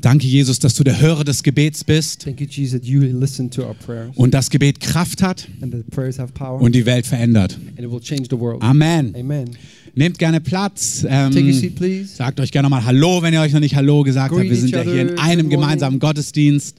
Danke, Jesus, dass du der Hörer des Gebets bist you, Jesus, und das Gebet Kraft hat und die Welt verändert. Amen. Amen. Nehmt gerne Platz. Ähm, seat, sagt euch gerne nochmal Hallo, wenn ihr euch noch nicht Hallo gesagt habt. Wir sind ja hier in einem gemeinsamen Gottesdienst.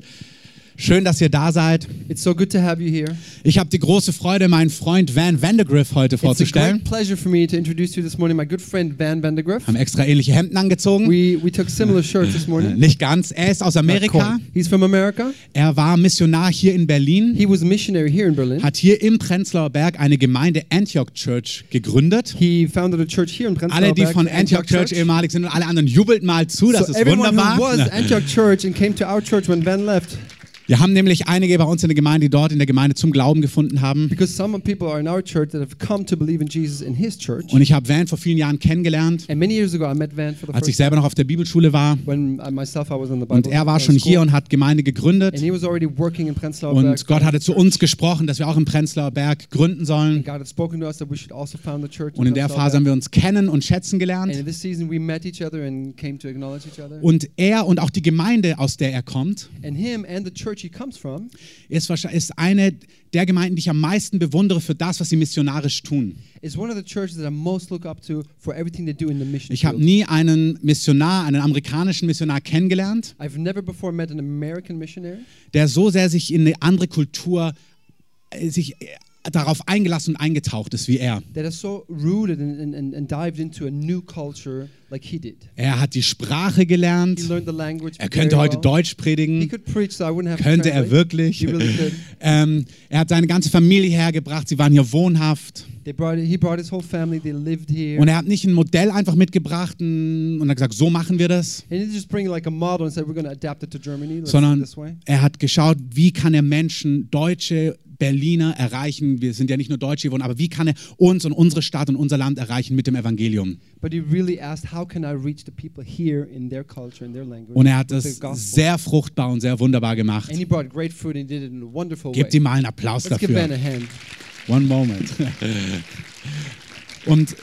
Schön, dass ihr da seid. It's so good to have you here. Ich habe die große Freude, meinen Freund Van Vandegrift heute It's a vorzustellen. great pleasure for me to introduce you this morning, my good friend Van Vandergriff. Haben extra ähnliche Hemden angezogen. We, we took similar shirts this Äh, morning. Nicht ganz. Er ist aus Amerika. He's from America. Er war Missionar hier in Berlin. He was a missionary here in Berlin. Hat hier im Prenzlauer Berg eine Gemeinde Antioch Church gegründet. He founded a church here in Prenzlauer Alle, die von the Antioch Church ehemalig sind und alle anderen jubelt mal zu. Das So ist everyone who was wunderbar. Antioch Church and came to our church when Van left, Wir haben nämlich einige bei uns in der Gemeinde, die dort in der Gemeinde zum Glauben gefunden haben. because some people are in our church that have come to believe in Jesus in his church. Und ich habe Van vor vielen Jahren kennengelernt, And many years ago, I met Van for the als ich selber noch auf der Bibelschule war. when I myself I was in the Bible Und er war schon hier und hat Gemeinde gegründet. and he was already working in Prenzlauer Berg. Und Gott hatte zu uns gesprochen, dass wir auch im Prenzlauer Berg gründen sollen. God had spoken to us that we should also found a church. Und in der Phase haben wir uns kennen und schätzen And gelernt. in this season, we met each other and came to acknowledge each other. Und er und auch die Gemeinde, aus der er kommt, And him and the church from ist, wahrscheinlich- ist eine der Gemeinden, die ich am meisten bewundere für das, was sie missionarisch tun. Ich habe nie einen Missionar, einen amerikanischen Missionar kennengelernt, I've never before met an American missionary der so sehr sich in eine andere Kultur äh, sich äh, darauf eingelassen und eingetaucht ist wie er. that is so rooted and, and, and dived into a new culture like he did. Er hat die Sprache He gelernt. learned the language. Er könnte heute well. Deutsch He predigen. could preach, so I wouldn't have Könnte to er wirklich. He really could. Ähm, er hat seine ganze Familie hergebracht. Sie waren hier wohnhaft. They brought, he brought his whole family. They lived here. Und er hat nicht ein Modell einfach mitgebracht und hat gesagt, so machen wir das, and he didn't just bring like a model and said we're going to adapt it to Germany. Let's do it sondern this way. er hat geschaut, wie kann er Menschen, Deutsche, Berliner erreichen. Wir sind ja nicht nur Deutsche geworden, aber wie kann er uns und unsere Stadt und unser Land erreichen mit dem Evangelium? But he really asked, how can I reach the people here in their culture, in their language? Und er hat das sehr fruchtbar und sehr wunderbar gemacht. And he brought great fruit and he did it in a wonderful Gebt way. ihm mal einen Applaus Let's dafür. a hand. One moment. Und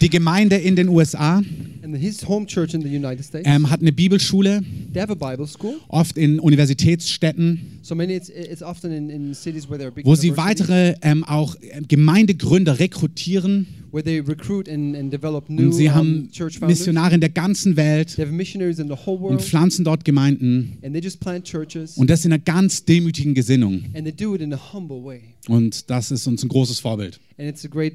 die Gemeinde in den USA And his home church in the United States, ähm, hat eine Bibelschule, they have a Bible school. oft in Universitätsstädten, So many, it's, it's often in, in cities where there are big wo sie universities, weitere ähm, auch äh, Gemeindegründer rekrutieren. where they recruit and, and develop new Und sie um, haben church founders. Missionare in der ganzen Welt They have missionaries in the whole und world, pflanzen dort Gemeinden. and they just plant churches, Und das in einer ganz demütigen Gesinnung. and they do it in a humble way. Und das ist uns ein großes Vorbild. And it's a great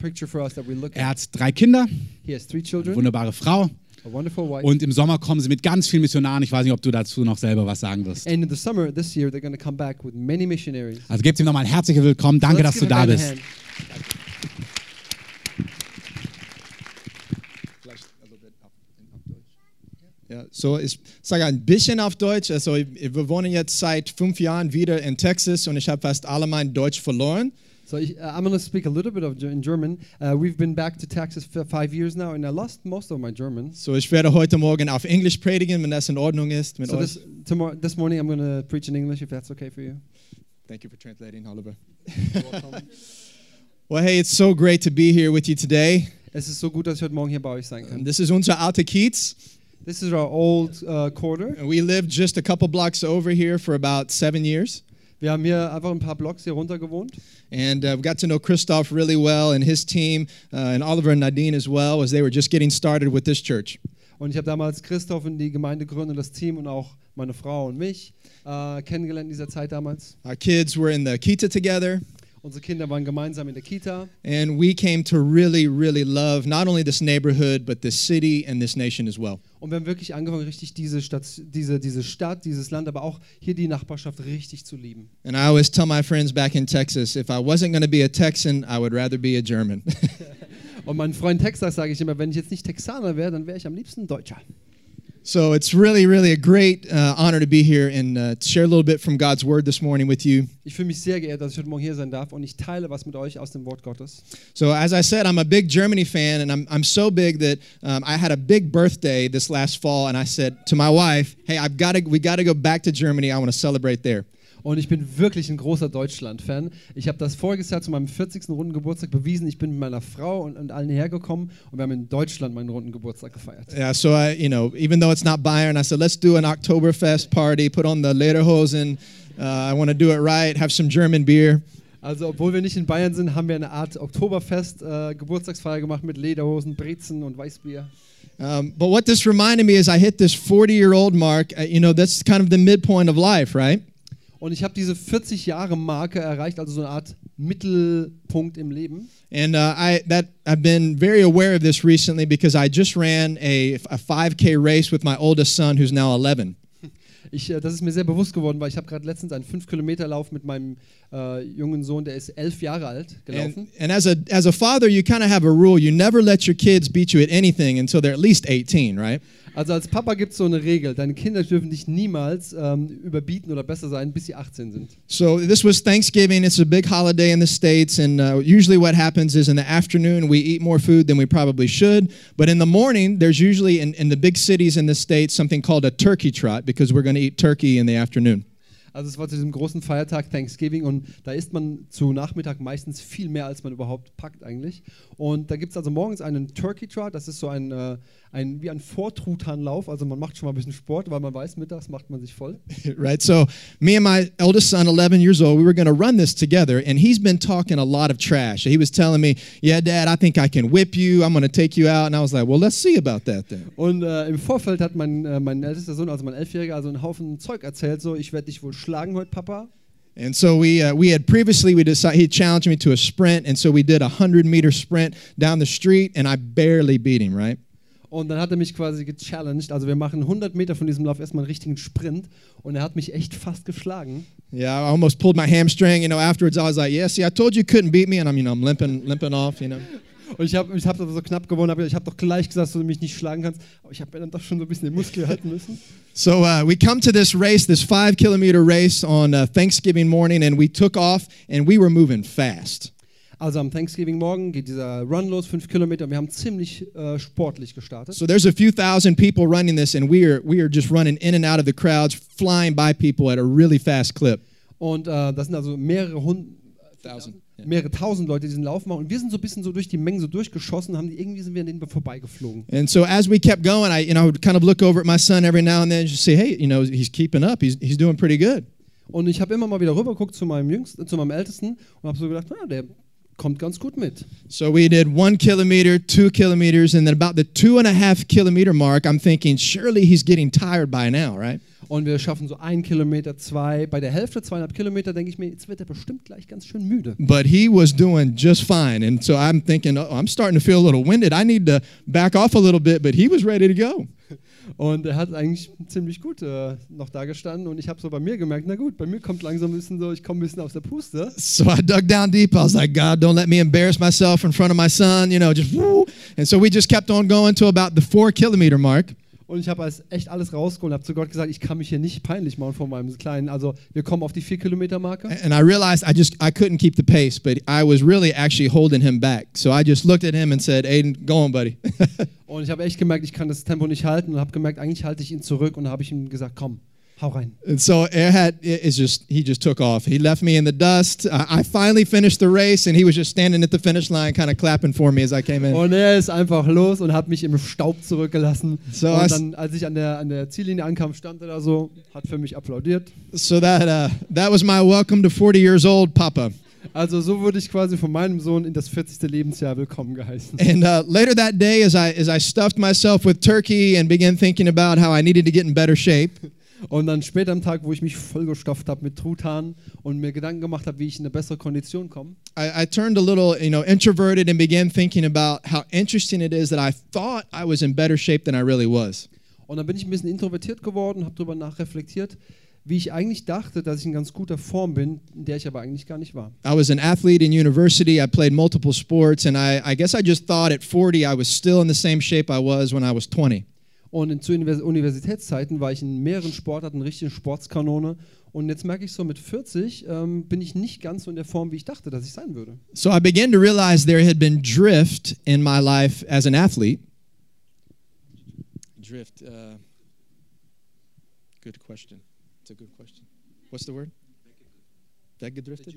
Er at. hat drei Kinder, He has three children, wunderbare Frau. a wonderful wife, Und im Sommer kommen sie mit ganz vielen Missionaren. Ich weiß nicht, ob du dazu noch selber was sagen wirst. and in the summer this year they're going to come back with many missionaries. Also gebt ihm nochmal ein herzliches Willkommen. Danke, dass du give da bist. hand. Ja, so ich sage ein bisschen auf Deutsch. Also wir wohnen jetzt seit fünf Jahren wieder in Texas und ich habe fast alle mein Deutsch verloren. So uh, I'm going to speak a little bit of in German. Uh, we've been back to Texas for five years now, and I lost most of my German. So ich werde heute Morgen auf Englisch predigen, wenn das in Ordnung ist mit So euch. this, tomorrow, this morning I'm going to preach in English, if that's okay for you. Thank you for translating, Oliver. well, hey, it's so great to be here with you today. es ist so gut, dass ich heute Morgen hier bei euch sein kann. This is unser alter Kiez. This is our old uh, quarter. And We lived just a couple blocks over here for about seven years. Wir haben hier einfach ein paar Blocks hier runter gewohnt. And uh, we got to know Christoph really well and his team, uh, and Oliver and Nadine as well, as they were just getting started with this church. Und ich habe damals Christoph in die Gemeinde gegründet, das Team und auch meine Frau und mich äh, kennengelernt in dieser Zeit damals. Our kids were in the Kita together. Unsere Kinder waren gemeinsam in der Kita. And we came to really, really love not only this neighborhood, but this city and this nation as well. Und wir haben wirklich angefangen, richtig diese Stadt, diese, diese Stadt, dieses Land, aber auch hier die Nachbarschaft richtig zu lieben. And I always tell my friends back in Texas if I wasn't going to be a Texan, I would rather be a German. Und meinen Freund Texas sage ich immer, wenn ich jetzt nicht Texaner wäre, dann wäre ich am liebsten Deutscher. So it's really, really a great uh, honor to be here and uh, to share a little bit from God's Word this morning with you. Ich fühle mich sehr geehrt, dass ich heute Morgen hier sein darf und ich teile was mit euch aus dem Wort Gottes. So, as I said, I'm a big Germany fan, and I'm, I'm so big that um, I had a big birthday this last fall, and I said to my wife, "Hey, I've got to, we got to go back to Germany. I want to celebrate there." Und ich bin wirklich ein großer Deutschland-Fan. Ich habe das voriges Jahr zu meinem 40. runden Geburtstag bewiesen. Ich bin mit meiner Frau und, und allen hergekommen und wir haben in Deutschland meinen runden Geburtstag gefeiert. Yeah, so I, you know, even though it's not Bayern, I said, let's do an Oktoberfest party, put on the Lederhosen. Uh, I want to do it right, have some German beer. Also, obwohl wir nicht in Bayern sind, haben wir eine Art Oktoberfest äh, Geburtstagsfeier gemacht mit Lederhosen, Brezen und Weißbier. Um, but what this reminded me is I hit this 40 year old mark. Uh, you know, that's kind of the midpoint of life, right? Und ich habe diese 40 Jahre Marke erreicht, also so eine Art Mittelpunkt im Leben. And uh, I that I've been very aware of this recently because I just ran a, a 5K race with my oldest son, who's now 11. Ich, äh, das ist mir sehr bewusst geworden, weil ich habe gerade letztens einen 5-Kilometer-Lauf mit meinem äh, jungen Sohn, der ist elf Jahre alt, gelaufen. And, and as a as a father, you kind of have a rule: you never let your kids beat you at anything until they're at least 18, right? Also als Papa gibt es so eine Regel, deine Kinder dürfen dich niemals ähm, überbieten oder besser sein, bis sie 18 sind. So this was Thanksgiving. It's a big holiday in the states, and uh, usually what happens is in the afternoon we eat more food than we probably should. But in the morning, there's usually in, in the big cities in the states something called a turkey trot because we're going to eat turkey in the afternoon. Also es war zu diesem großen Feiertag Thanksgiving und da isst man zu Nachmittag meistens viel mehr, als man überhaupt packt eigentlich. Und da gibt es also morgens einen Turkey Trot, das ist so ein, äh, ein wie ein Vortrutanlauf, also man macht schon mal ein bisschen Sport, weil man weiß, mittags macht man sich voll. right? So, me and my eldest son, 11 years old, we were going to run this together, and he's been talking a lot of trash. He was telling me, Yeah, Dad, I think I can whip you. I'm going to take you out. And I was like, Well, let's see about that then. Und äh, im Vorfeld hat mein, äh, mein ältester Sohn, also mein Elfjähriger, also einen Haufen Zeug erzählt, so, ich werde dich wohl schlagen heute, Papa. And so we, uh, we had previously, we decided, he challenged me to a sprint, and so we did a 100 meter sprint down the street, and I barely beat him, right? Und dann hat er mich quasi gechallenged. Also wir machen 100 Meter von diesem Lauf erstmal einen richtigen Sprint und er hat mich echt fast geschlagen. Yeah, I almost pulled my hamstring. You know, afterwards I was like, "Yeah, see, I told you you couldn't beat me," and I'm, you know, I'm limping, limping off. You know. Und ich habe ich hab so knapp gewonnen, hab, ich habe doch gleich gesagt, dass du mich nicht schlagen kannst. Aber ich habe dann doch schon so ein bisschen den Muskel halten müssen. So uh, we come to this race, this five kilometer race on uh, Thanksgiving morning, and we took off, and we were moving fast. Also am Thanksgiving-Morgen geht dieser Run los, fünf Kilometer. und Wir haben ziemlich äh, sportlich gestartet. So there's a few thousand people running this, and we are we are just running in and out of the crowds, flying by people at a really fast clip. Und äh, das sind also mehrere Hund Thousand. Yeah. mehrere tausend Leute, die diesen Lauf machen. Und wir sind so ein bisschen so durch die Mengen so durchgeschossen, haben die, irgendwie sind wir an denen vorbeigeflogen. And so as we kept going, I you know would kind of look over at my son every now and then, and just say, hey, you know, he's keeping up. He's he's doing pretty good. Und ich habe immer mal wieder rübergeguckt zu meinem Jüngsten, zu meinem Ältesten und habe so gedacht, na, der kommt ganz gut mit. So we did one kilometer, two kilometers, and then about the two and a half kilometer mark, I'm thinking, surely he's getting tired by now, right? Und wir schaffen so ein Kilometer, zwei. Bei der Hälfte, zweieinhalb Kilometer, denke ich mir, jetzt wird er bestimmt gleich ganz schön müde. But he was doing just fine. And so I'm thinking, oh, I'm starting to feel a little winded. I need to back off a little bit, but he was ready to go. Und er hat eigentlich ziemlich gut äh, noch da gestanden. Und ich habe so bei mir gemerkt, na gut, bei mir kommt langsam ein bisschen so, ich komme ein bisschen aus der Puste. So I dug down deep. I was like, God, don't let me embarrass myself in front of my son, you know, just woo. And so we just kept on going to about the four kilometer mark. Und ich habe als echt alles rausgeholt und habe zu Gott gesagt, ich kann mich hier nicht peinlich machen vor meinem Kleinen. Also wir kommen auf die 4-Kilometer-Marke. And I realized I just I couldn't keep the pace, but I was really actually holding him back. So I just looked at him and said, Aiden, go on, buddy. Und ich habe echt gemerkt, ich kann das Tempo nicht halten und habe gemerkt, eigentlich halte ich ihn zurück und habe ich ihm gesagt, komm, hau rein. And so er had it- it's just he just took off. He left me in the dust. I I finally finished the race, and he was just standing at the finish line, kind of clapping for me as I came in. Und er ist einfach los und hat mich im Staub zurückgelassen. So und dann, als ich an der, an der Ziellinie ankam, stand er da so, hat für mich applaudiert. So that uh, that was my welcome to 40 years old, Papa. Also so wurde ich quasi von meinem Sohn in das 40. Lebensjahr willkommen geheißen. And uh, later that day, as I as I stuffed myself with turkey and began thinking about how I needed to get in better shape, Und dann später am Tag, wo ich mich vollgestopft habe mit Truthahn und mir Gedanken gemacht habe, wie ich in eine bessere Kondition komme, I, I turned a little, you know, introverted and began thinking about how interesting it is that I thought I was in better shape than I really was. Und dann bin ich ein bisschen introvertiert geworden, habe darüber nachreflektiert, wie ich eigentlich dachte, dass ich in ganz guter Form bin, in der ich aber eigentlich gar nicht war. I was an athlete in university. I played multiple sports, and I, I guess I just thought at 40 I was still in the same shape I was when I was 20. Und in, zu Univers Universitätszeiten war ich in mehreren Sportarten eine richtige Sportskanone. Und jetzt merke ich so, mit 40 ähm, bin ich nicht ganz so in der Form, wie ich dachte, dass ich sein würde. So I began to realize there had been drift in my life as an athlete. Drift. Uh, good question. It's a good question. What's the word? That gedrifted?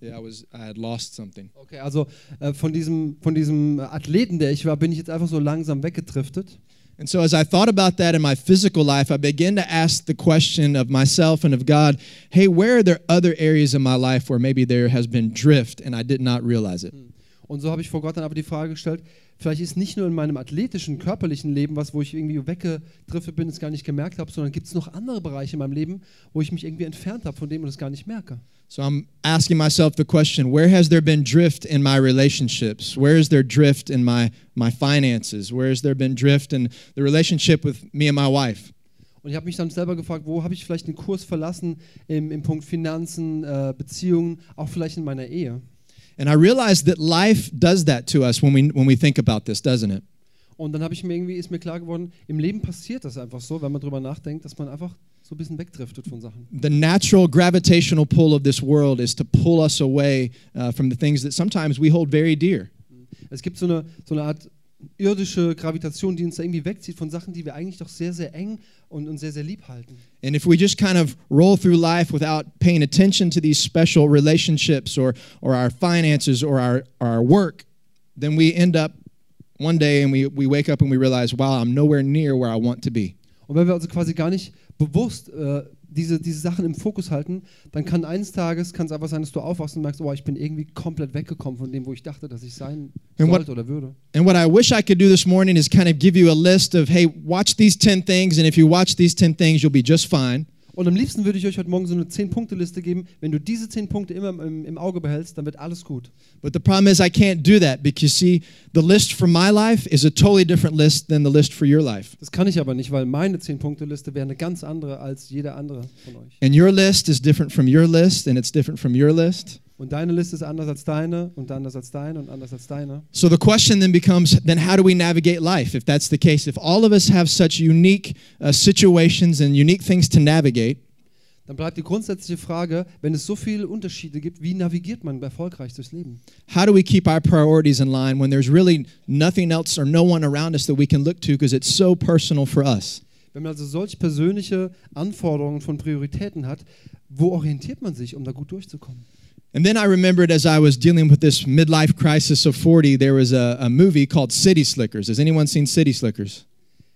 Yeah, I was I had lost something. Okay, also äh, von, diesem, von diesem Athleten, der ich war, bin ich jetzt einfach so langsam weggedriftet. And so as I thought about that in my physical life, I began to ask the question of myself and of God, hey, where are there other areas in my life where maybe there has been drift and I did not realize it? Hm. Und so habe ich vor Gott dann aber die Frage gestellt, vielleicht ist nicht nur in meinem athletischen, körperlichen Leben was, wo ich irgendwie weggedriftet bin, es gar nicht gemerkt habe, sondern gibt es noch andere Bereiche in meinem Leben, wo ich mich irgendwie entfernt habe von dem und es gar nicht merke. So I'm asking myself the question, where has there been drift in my relationships? Where is there drift in my my finances? Where has there been drift in the relationship with me and my wife? Und ich habe mich dann selber gefragt, wo habe ich vielleicht den Kurs verlassen im, im Punkt Finanzen, äh, Beziehungen, auch vielleicht in meiner Ehe. And I realized that life does that to us when we when we think about this, doesn't it? Und dann habe ich mir irgendwie, ist mir klar geworden, im Leben passiert das einfach so, wenn man drüber nachdenkt, dass man einfach so ein bisschen wegdriftet von Sachen. The natural gravitational pull of this world is to pull us away uh, from the things that sometimes we hold very dear. Es gibt so eine, so eine Art irdische Gravitation, die uns da irgendwie wegzieht von Sachen, die wir eigentlich doch sehr, sehr eng und, und sehr, sehr lieb halten. And if we just kind of roll through life without paying attention to these special relationships or, or our finances or our, our work, then we end up one day and we, we wake up and we realize, wow, I'm nowhere near where I want to be. Und wenn wir also quasi gar nicht bewusst äh, diese, diese Sachen im Fokus halten, dann kann eines Tages kann es einfach sein, dass du aufwachst und merkst, oh, ich bin irgendwie komplett weggekommen von dem, wo ich dachte, dass ich sein And what- sollte oder würde. And what I wish I could do this morning is kind of give you a list of, hey, watch these 10 things, and if you watch these 10 things, you'll be just fine. Und am liebsten würde ich euch heute Morgen so eine 10-Punkte-Liste geben. Wenn du diese 10 Punkte immer im, im Auge behältst, dann wird alles gut. But the problem is, I can't do that because, see, the list for my life is a totally different list than the list for your life. Das kann ich aber nicht, weil meine 10-Punkte-Liste wäre eine ganz andere als jeder andere von euch. And your list is different from your list, and it's different from your list. Und deine Liste ist anders als deine und anders als deine und anders als deine. So the question then becomes then how do we navigate life if that's the case? If all of us have such unique uh, situations and unique things to navigate, Dann bleibt die grundsätzliche Frage, wenn es so viele Unterschiede gibt, wie navigiert man erfolgreich durchs Leben? how do we keep our priorities in line when there's really nothing else or no one around us that we can look to because it's so personal for us? Wenn man also solch persönliche Anforderungen von Prioritäten hat, wo orientiert man sich, um da gut durchzukommen? And then I remembered as I was dealing with this midlife crisis of 40, there was a, a movie called City Slickers. Has anyone seen City Slickers?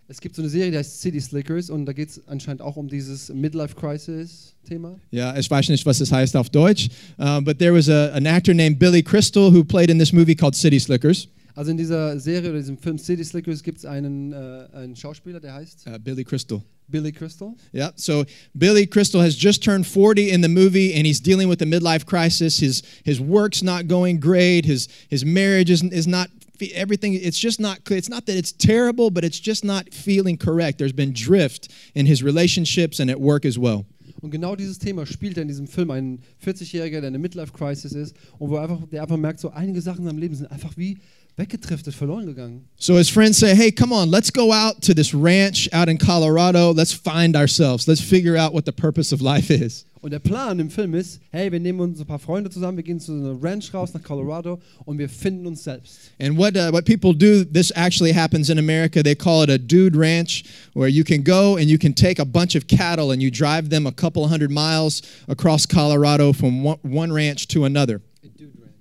Es gibt so eine Serie, die heißt City Slickers und da geht es anscheinend auch um dieses Midlife-Crisis-Thema. Yeah, ich weiß nicht, was es heißt auf Deutsch. Uh, but there was a, an actor named Billy Crystal who played in this movie called City Slickers. Also in dieser Serie oder diesem Film City Slickers gibt es einen, äh, einen Schauspieler, der heißt Uh, Billy Crystal. Billy Crystal. Yeah. So Billy Crystal has just turned 40 in the movie, and he's dealing with a midlife crisis. His his work's not going great. His his marriage is, is not everything. It's just not. It's not that it's terrible, but it's just not feeling correct. There's been drift in his relationships and at work as well. Und genau dieses Thema spielt er in diesem Film. Ein 40-Jähriger, der eine Midlife-Crisis ist und wo er einfach, der einfach merkt, so einige Sachen in seinem Leben sind einfach wie weggedriftet, verloren gegangen. So his friends say, "Hey, come on, let's go out to this ranch out in Colorado. Let's find ourselves. Let's figure out what the purpose of life is." Und der Plan im Film ist, hey, wir nehmen uns ein paar Freunde zusammen, wir gehen zu einer Ranch raus nach Colorado und wir finden uns selbst. And what uh, what people do, this actually happens in America. They call it a dude ranch, where you can go and you can take a bunch of cattle and you drive them a couple hundred miles across Colorado from one, one ranch to another.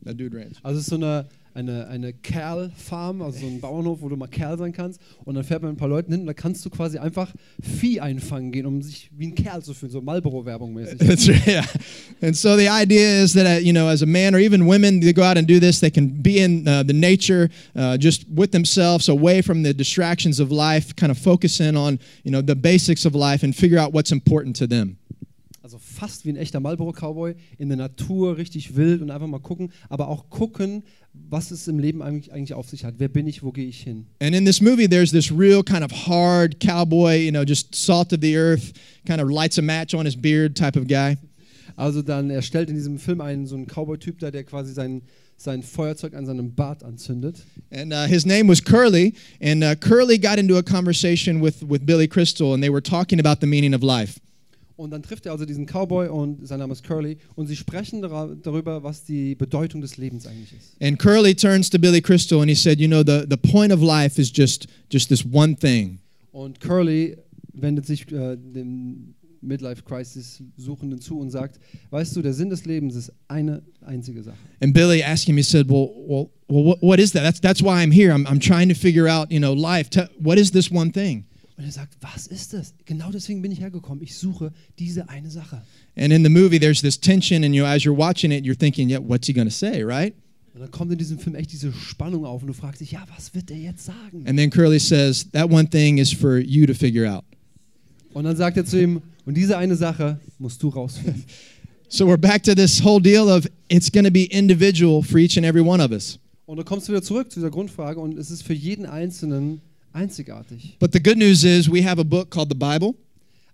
A dude ranch. Also es ist so eine, eine, eine Kerl-Farm, also so ein Bauernhof, wo du mal Kerl sein kannst. Und dann fährt man mit ein paar Leuten hin und da kannst du quasi einfach Vieh einfangen gehen, um sich wie ein Kerl zu fühlen, so Marlboro-Werbung mäßig. That's right. Yeah. And so the idea is that uh, you know, as a man or even women, they go out and do this. They can be in uh, the nature, uh, just with themselves, away from the distractions of life, kind of focus in on you know the basics of life and figure out what's important to them. Fast wie ein echter Marlboro-Cowboy in der Natur, richtig wild und einfach mal gucken, aber auch gucken, was es im Leben eigentlich, eigentlich auf sich hat. Wer bin ich, wo gehe ich hin? And in this movie, there's this real kind of hard cowboy, you know, just salt of the earth, kind of lights a match on his beard type of guy. Also dann, er stellt in diesem Film einen so einen Cowboy-Typ da, der quasi sein, sein Feuerzeug an seinem Bart anzündet. And uh, his name was Curly. And uh, Curly got into a conversation with, with Billy Crystal, and they were talking about the meaning of life. Und dann trifft er also diesen Cowboy und sein Name ist Curly und sie sprechen darüber, was die Bedeutung des Lebens eigentlich ist. And Curly turns to Billy Crystal and he said, You know, the, the point of life is just, just this one thing. Und Curly wendet sich äh, dem Midlife-Crisis Suchenden zu und sagt, weißt du, der Sinn des Lebens ist eine einzige Sache. And Billy asking me said, "Well, well, well, what, what is that? That's that's why I'm here. I'm I'm trying to figure out, you know, life. What is this one thing?" Und er sagt, was ist das? Genau deswegen bin ich hergekommen. Ich suche diese eine Sache. And in the movie, there's this tension, and you as you're watching it, you're thinking, "Yeah, what's he going to say?" Right? Und dann kommt in diesem Film echt diese Spannung auf und du fragst dich, ja, was wird er jetzt sagen? And then Curly says, "That one thing is for you to figure out." Und dann sagt er zu ihm, und diese eine Sache musst du rausfinden. So we're back to this whole deal of it's going to be individual for each and every one of us. Und du kommst wieder zurück zu dieser Grundfrage und es ist für jeden Einzelnen einzigartig. But the good news is we have a book called the Bible.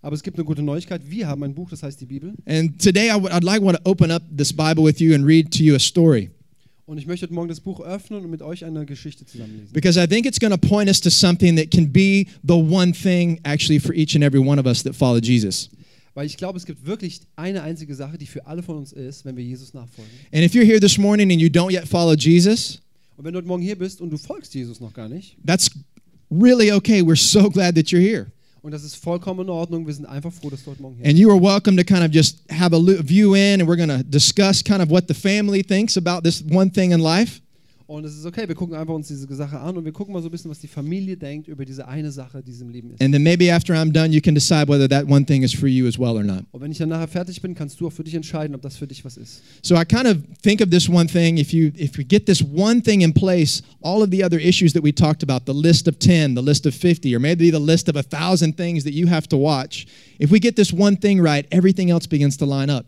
Aber es gibt eine gute Neuigkeit. Wir haben ein Buch, das heißt die Bibel. And today I would, I'd like want to open up this Bible with you and read to you a story Und ich möchte heute Morgen das Buch öffnen und mit euch eine Geschichte zusammenlesen. because I think it's going to point us to something that can be the one thing actually for each and every one of us that follow Jesus. Weil ich glaube, es gibt wirklich eine einzige Sache, die für alle von uns ist, wenn wir Jesus nachfolgen. And if you're here this morning and you don't yet follow Jesus, Und wenn du heute Morgen hier bist und du folgst Jesus noch gar nicht, that's really okay. We're so glad that you're here. und das ist vollkommen in Ordnung, wir sind einfach froh, dass du heute Morgen hier And you are welcome to kind of just have a view in, and we're going to discuss kind of what the family thinks about this one thing in life. Und es ist okay, wir gucken einfach uns diese Sache an und wir gucken mal so ein bisschen, was die Familie denkt über diese eine Sache, die im Leben ist. And then maybe after I'm done, you can decide whether that one thing is for you as well or not. Und wenn ich dann nachher fertig bin, kannst du auch für dich entscheiden, ob das für dich was ist. So I kind of think of this one thing. If you if you get this one thing in place, all of the other issues that we talked about, the list of ten, the list of fifty, or maybe the list of a thousand things that you have to watch, if we get this one thing right, everything else begins to line up.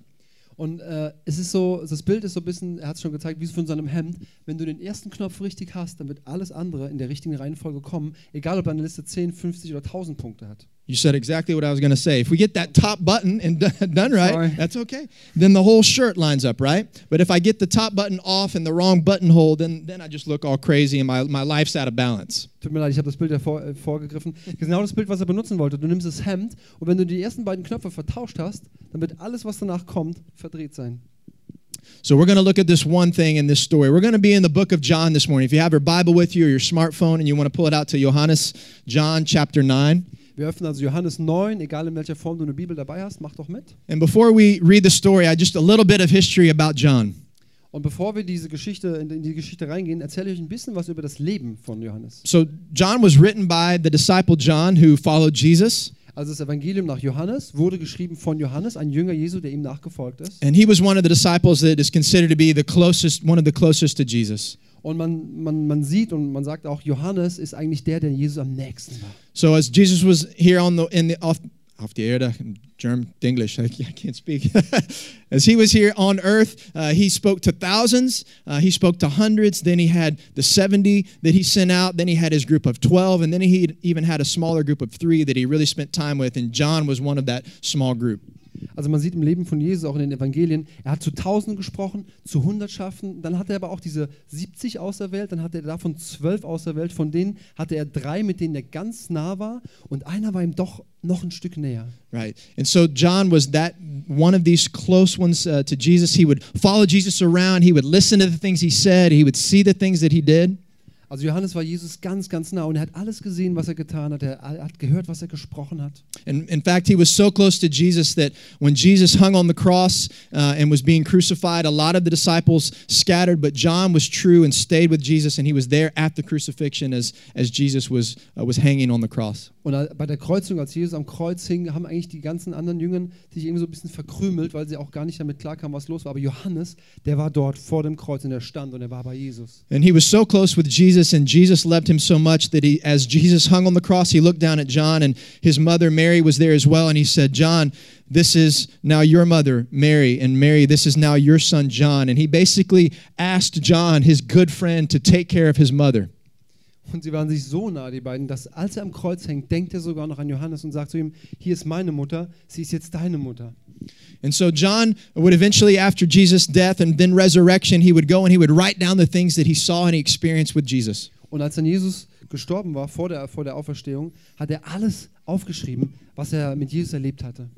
Und äh, es ist so, das Bild ist so ein bisschen, er hat es schon gezeigt, wie von so einem Hemd. Wenn du den ersten Knopf richtig hast, dann wird alles andere in der richtigen Reihenfolge kommen, egal ob deine Liste 10, 50 oder 1000 Punkte hat. You said exactly what I was going to say. If we get that top button and done right, Sorry. that's okay. Then the whole shirt lines up, right? But if I get the top button off and the wrong buttonhole, then then I just look all crazy and my, my life's out of balance. Tut mir leid, ich habe das Bild davor, äh, vorgegriffen. Genau das Bild, was er benutzen wollte. Du nimmst das Hemd und wenn du die ersten beiden Knöpfe vertauscht hast, dann wird alles, was danach kommt, verdreht sein. So we're going to look at this one thing in this story. We're going to be in the book of John this morning. If you have your Bible with you or your smartphone and you want to pull it out to Johannes, John chapter 9. Wir öffnen also Johannes 9, egal in welcher Form du eine Bibel dabei hast, mach doch mit. And before we read the story, I just a little bit of history about John. Und bevor wir diese Geschichte, in die Geschichte reingehen, erzähle ich euch ein bisschen was über das Leben von Johannes. So John was written by the disciple John who followed Jesus. Also das Evangelium nach Johannes wurde geschrieben von Johannes, ein Jünger Jesu, der ihm nachgefolgt ist. And he was one of the disciples that is considered to be the closest, one of the closest to Jesus. Und man, man, man sieht und man sagt auch, Johannes ist eigentlich der, der Jesus am nächsten war. So as Jesus was here on the in the off off the air, the German, English, I, I can't speak. as he was here on earth, uh, he spoke to thousands, uh, he spoke to hundreds. Then he had the seventy that he sent out. Then he had his group of twelve, and then he even had a smaller group of three that he really spent time with. And John was one of that small group. Also man sieht im Leben von Jesus, auch in den Evangelien, er hat zu Tausenden gesprochen, zu Hundertschaften, dann hat er aber auch diese 70 auserwählt, dann hat er davon zwölf auserwählt, von denen hatte er drei, mit denen er ganz nah war und einer war ihm doch noch ein Stück näher. Right. And so John was that one of these close ones uh, to Jesus. He would follow Jesus around. He would listen to the things he said. He would see the things that he did. Also Johannes war Jesus ganz, ganz nah und er hat alles gesehen, was er getan hat. Er hat gehört, was er gesprochen hat. And in fact, he was so close to Jesus that when Jesus hung on the cross uh, and was being crucified, a lot of the disciples scattered, but John was true and stayed with Jesus, and he was there at the crucifixion as, as Jesus was, uh, was hanging on the cross. Und al- bei der Kreuzung, als Jesus am Kreuz hing, haben eigentlich die ganzen anderen Jüngern sich irgendwie so ein bisschen verkrümelt, weil sie auch gar nicht damit klarkamen, was los war. Aber Johannes, der war dort vor dem Kreuz und er stand und er war bei Jesus. And he was so close with Jesus, and Jesus loved him so much that he, as Jesus hung on the cross, he looked down at John, and his mother Mary was there as well, and he said, John, this is now your mother, Mary, and Mary, this is now your son, John. And he basically asked John, his good friend, to take care of his mother. Und sie waren sich so nah, die beiden, dass als er am Kreuz hängt, denkt er sogar noch an Johannes und sagt zu ihm, hier ist meine Mutter, sie ist jetzt deine Mutter. And so John would eventually, after Jesus' death and then resurrection, he would go and he would write down the things that he saw and he experienced with Jesus. Und als dann Jesus gestorben war, vor der, vor der Auferstehung, hat er alles aufgeschrieben, was er mit Jesus erlebt hatte.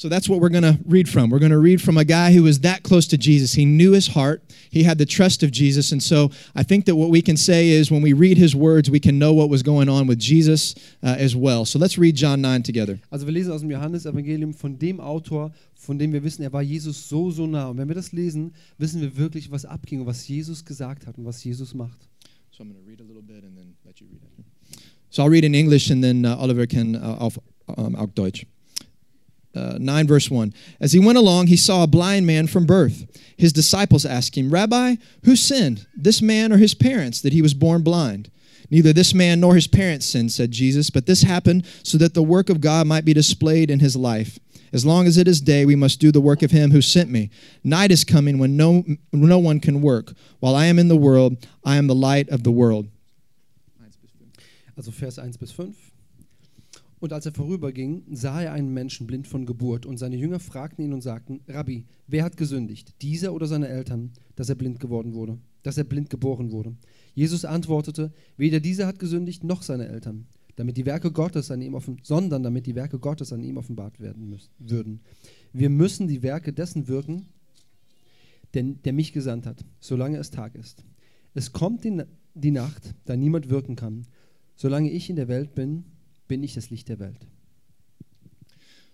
So that's what we're going to read from. We're going to read from a guy who was that close to Jesus. He knew his heart, he had the trust of Jesus. And so I think that what we can say is when we read his words, we can know what was going on with Jesus uh, as well. So let's read John 9 together. Also wir lesen aus dem Johannesevangelium von dem Autor, von dem wir wissen, er war Jesus so, so nah. Und wenn wir das lesen, wissen wir wirklich, was abging und was Jesus gesagt hat und was Jesus macht. So I'm going to read a little bit and then let you read it. So I'll read in English and then uh, Oliver can uh, auf, um, auf Deutsch. Uh, 9 verse 1. As he went along, he saw a blind man from birth. His disciples asked him, Rabbi, who sinned, this man or his parents, that he was born blind? Neither this man nor his parents sinned, said Jesus, but this happened so that the work of God might be displayed in his life. As long as it is day, we must do the work of him who sent me. Night is coming when no, no one can work. While I am in the world, I am the light of the world. Also Vers 1 bis 5. Und als er vorüberging, sah er einen Menschen blind von Geburt, und seine Jünger fragten ihn und sagten: Rabbi, wer hat gesündigt, dieser oder seine Eltern, dass er blind geworden wurde, dass er blind geboren wurde? Jesus antwortete: Weder dieser hat gesündigt noch seine Eltern, damit die Werke Gottes an ihm offen, sondern damit die Werke Gottes an ihm offenbart werden müssen, würden. Wir müssen die Werke dessen wirken, denn, der mich gesandt hat, solange es Tag ist. Es kommt die, die Nacht, da niemand wirken kann. Solange ich in der Welt bin, bin ich das Licht der Welt.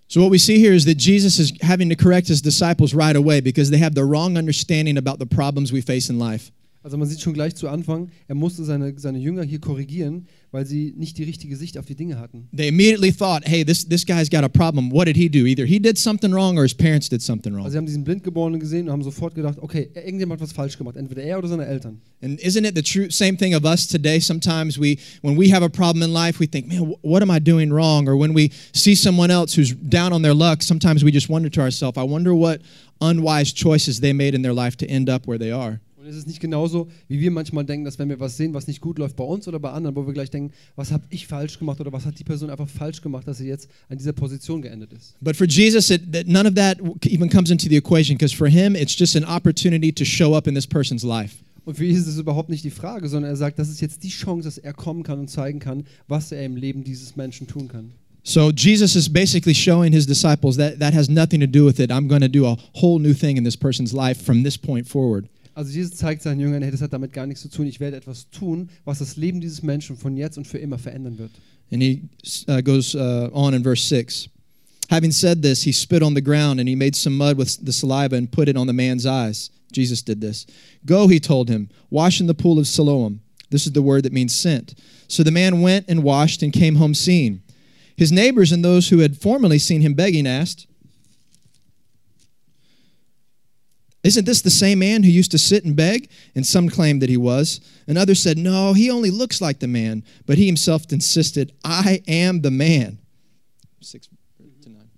So, what we see here is that Jesus is having to correct his disciples right away because they have the wrong understanding about the problems we face in life. Also man sieht schon gleich zu Anfang, er musste seine, seine Jünger hier korrigieren, weil sie nicht die richtige Sicht auf die Dinge hatten. They immediately thought, hey, this, this guy's got a problem. What did he do? Either he did something wrong or his parents did something Also wrong. sie haben diesen Blindgeborenen gesehen und haben sofort gedacht, okay, irgendjemand hat was falsch gemacht, entweder er oder seine Eltern. And isn't it the true same thing of us today? Sometimes we, when we have a problem in life, we think, man, wh- what am I doing wrong? Or when we see someone else who's down on their luck, sometimes we just wonder to ourselves, I wonder what unwise choices they made in their life to end up where they are. Und es ist nicht genauso, wie wir manchmal denken, dass wenn wir was sehen, was nicht gut läuft bei uns oder bei anderen, wo wir gleich denken, was habe ich falsch gemacht oder was hat die Person einfach falsch gemacht, dass sie jetzt an dieser Position geendet ist. But for Jesus, it, that none of that even comes into the equation because for him, it's just an opportunity to show up in this person's life. Und für ihn ist es überhaupt nicht die Frage, sondern er sagt, das ist jetzt die Chance, dass er kommen kann und zeigen kann, was er im Leben dieses Menschen tun kann. So Jesus is basically showing his disciples that that has nothing to do with it. I'm going to do a whole new thing in this person's life from this point forward. Also Jesus zeigt seinen Jüngern, hey, das hat damit gar nichts zu tun. Ich werde etwas tun, was das Leben dieses Menschen von jetzt und für immer verändern wird. And he uh, goes uh, on in verse 6. Having said this, he spit on the ground and he made some mud with the saliva and put it on the man's eyes. Jesus did this. Go, he told him, wash in the pool of Siloam. This is the word that means sent. So the man went and washed and came home seeing. His neighbors and those who had formerly seen him begging asked, Isn't this the same man who used to sit and beg? And some claimed that he was. And others said, No, he only looks like the man. But he himself insisted, I am the man. Six to nine.